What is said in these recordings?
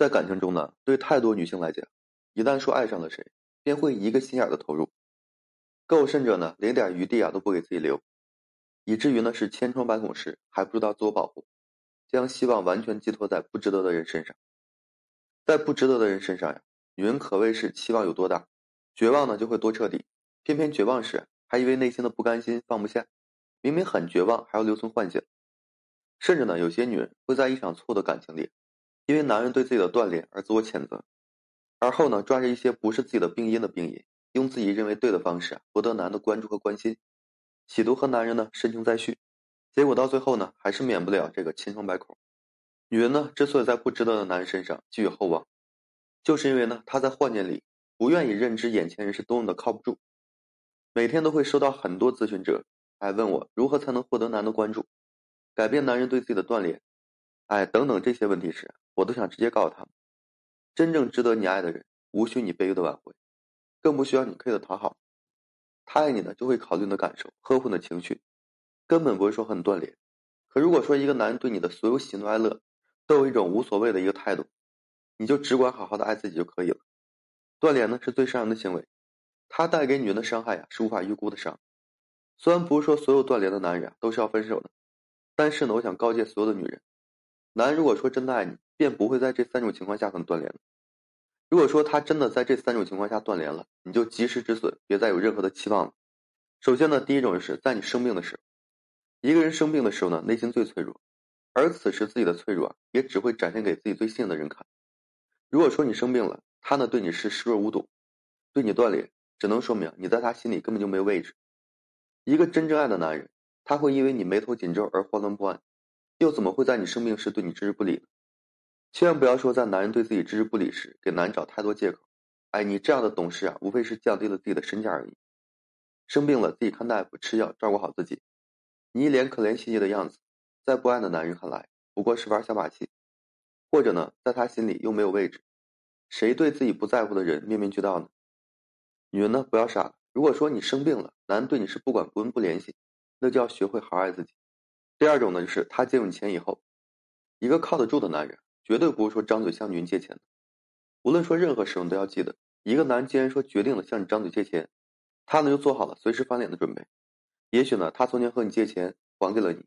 在感情中呢，对太多女性来讲，一旦说爱上了谁，便会一个心眼的投入，更甚者呢，连点余地啊都不给自己留，以至于呢是千疮百孔时还不知道自我保护，将希望完全寄托在不值得的人身上。在不值得的人身上呀，女人可谓是期望有多大，绝望呢就会多彻底。偏偏绝望时，还以为内心的不甘心放不下，明明很绝望，还要留存幻想。甚至呢，有些女人会在一场错的感情里，因为男人对自己的断裂而自我谴责，而后呢，抓着一些不是自己的病因的病因，用自己认为对的方式博得男的关注和关心，企图和男人呢深情再续。结果到最后呢，还是免不了这个千疮百孔。女人呢，之所以在不值得的男人身上寄予厚望，就是因为呢，她在幻念里不愿意认知眼前人是多么的靠不住。每天都会收到很多咨询者来问我如何才能获得男的关注，改变男人对自己的锻炼，哎，等等这些问题时，我都想直接告诉他们：真正值得你爱的人，无需你卑微的挽回，更不需要你刻意的讨好。他爱你呢，就会考虑你的感受，呵护你的情绪，根本不会说和你断联。可如果说一个男人对你的所有喜怒哀乐都有一种无所谓的一个态度，你就只管好好的爱自己就可以了。断联呢，是最伤人的行为。他带给女人的伤害呀，是无法预估的伤。虽然不是说所有断联的男人都是要分手的，但是呢，我想告诫所有的女人：男人如果说真的爱你，便不会在这三种情况下和你断联。如果说他真的在这三种情况下断联了，你就及时止损，别再有任何的期望了。首先呢，第一种就是在你生病的时候，一个人生病的时候呢，内心最脆弱，而此时自己的脆弱啊也只会展现给自己最信任的人看。如果说你生病了，他呢对你是视若无睹，对你断联。只能说明你在他心里根本就没位置。一个真正爱的男人，他会因为你眉头紧皱而慌乱不安，又怎么会在你生病时对你置之不理呢？千万不要说在男人对自己置之不理时给男人找太多借口。哎，你这样的懂事啊，无非是降低了自己的身价而已。生病了自己看大夫吃药，照顾好自己。你一脸可怜兮兮的样子，在不爱的男人看来不过是玩小把戏，或者呢，在他心里又没有位置。谁对自己不在乎的人面面俱到呢？女人呢，不要傻。如果说你生病了，男人对你是不管不问不联系，那就要学会好好爱自己。第二种呢，就是他借你钱以后，一个靠得住的男人，绝对不会说张嘴向女人借钱的。无论说任何时候，都要记得，一个男人既然说决定了向你张嘴借钱，他呢就做好了随时翻脸的准备。也许呢，他曾经和你借钱还给了你，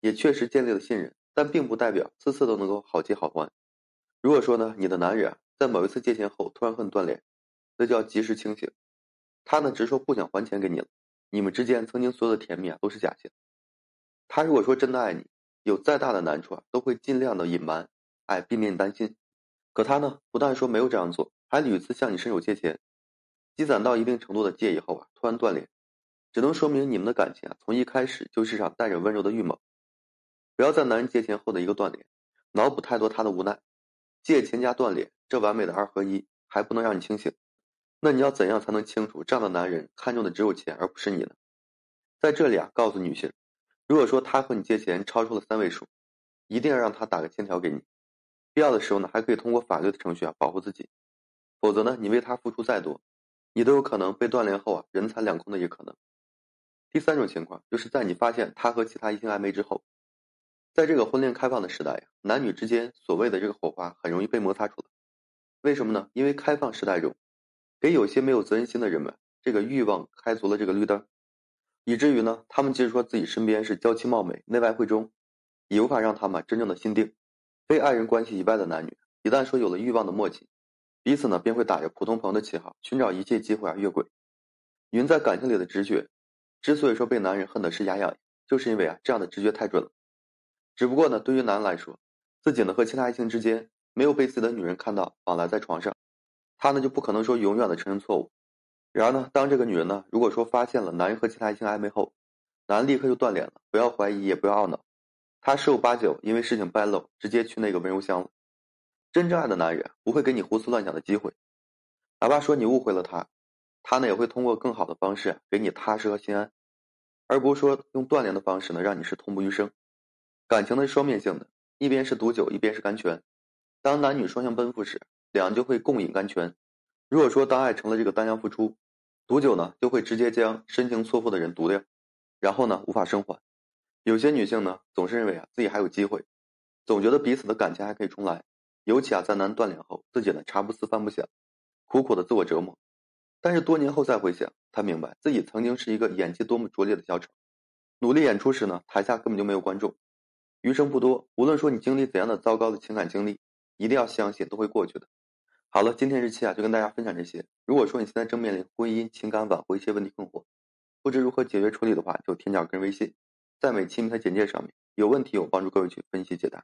也确实建立了信任，但并不代表次次都能够好借好还。如果说呢，你的男人，在某一次借钱后突然和你断联，那就要及时清醒，他呢只是说不想还钱给你了，你们之间曾经所有的甜蜜啊都是假象。他如果说真的爱你，有再大的难处啊都会尽量的隐瞒，哎，避免你担心。可他呢不但说没有这样做，还屡次向你伸手借钱，积攒到一定程度的借以后啊突然断联，只能说明你们的感情啊从一开始就是场带着温柔的预谋。不要在男人借钱后的一个断联，脑补太多他的无奈，借钱加断联这完美的二合一还不能让你清醒。那你要怎样才能清楚这样的男人看中的只有钱而不是你呢？在这里啊，告诉女性，如果说他和你借钱超出了三位数，一定要让他打个欠条给你。必要的时候呢，还可以通过法律的程序啊保护自己。否则呢，你为他付出再多，你都有可能被断联后啊人财两空的一个可能。第三种情况就是在你发现他和其他异性暧昧之后，在这个婚恋开放的时代呀，男女之间所谓的这个火花很容易被摩擦出来。为什么呢？因为开放时代中。给有些没有责任心的人们，这个欲望开足了这个绿灯，以至于呢，他们即使说自己身边是娇妻貌美、内外慧中，也无法让他们真正的心定。非爱人关系以外的男女，一旦说有了欲望的默契，彼此呢便会打着普通朋友的旗号，寻找一切机会啊越轨。女人在感情里的直觉，之所以说被男人恨的是牙痒，就是因为啊这样的直觉太准了。只不过呢，对于男人来说，自己呢和其他异性之间没有被自己的女人看到往来在床上。他呢就不可能说永远的承认错误，然而呢，当这个女人呢如果说发现了男人和其他异性暧昧后，男人立刻就断联了，不要怀疑，也不要懊恼，他十有八九因为事情败露，直接去那个温柔乡了。真正爱的男人不会给你胡思乱想的机会，哪怕说你误会了他，他呢也会通过更好的方式给你踏实和心安，而不是说用断联的方式呢让你是痛不欲生。感情呢是双面性的，一边是毒酒，一边是甘泉，当男女双向奔赴时。两人就会共饮甘泉。如果说当爱成了这个单向付出，毒酒呢就会直接将深情错付的人毒掉，然后呢无法生还。有些女性呢总是认为啊自己还有机会，总觉得彼此的感情还可以重来，尤其啊在男断联后，自己呢茶不思饭不想，苦苦的自我折磨。但是多年后再回想，才明白自己曾经是一个演技多么拙劣的小丑。努力演出时呢，台下根本就没有观众。余生不多，无论说你经历怎样的糟糕的情感经历，一定要相信都会过去的。好了，今天这期啊就跟大家分享这些。如果说你现在正面临婚姻、情感挽回一些问题困惑，不知如何解决处理的话，就添加个人微信，在每期的简介上面。有问题我帮助各位去分析解答。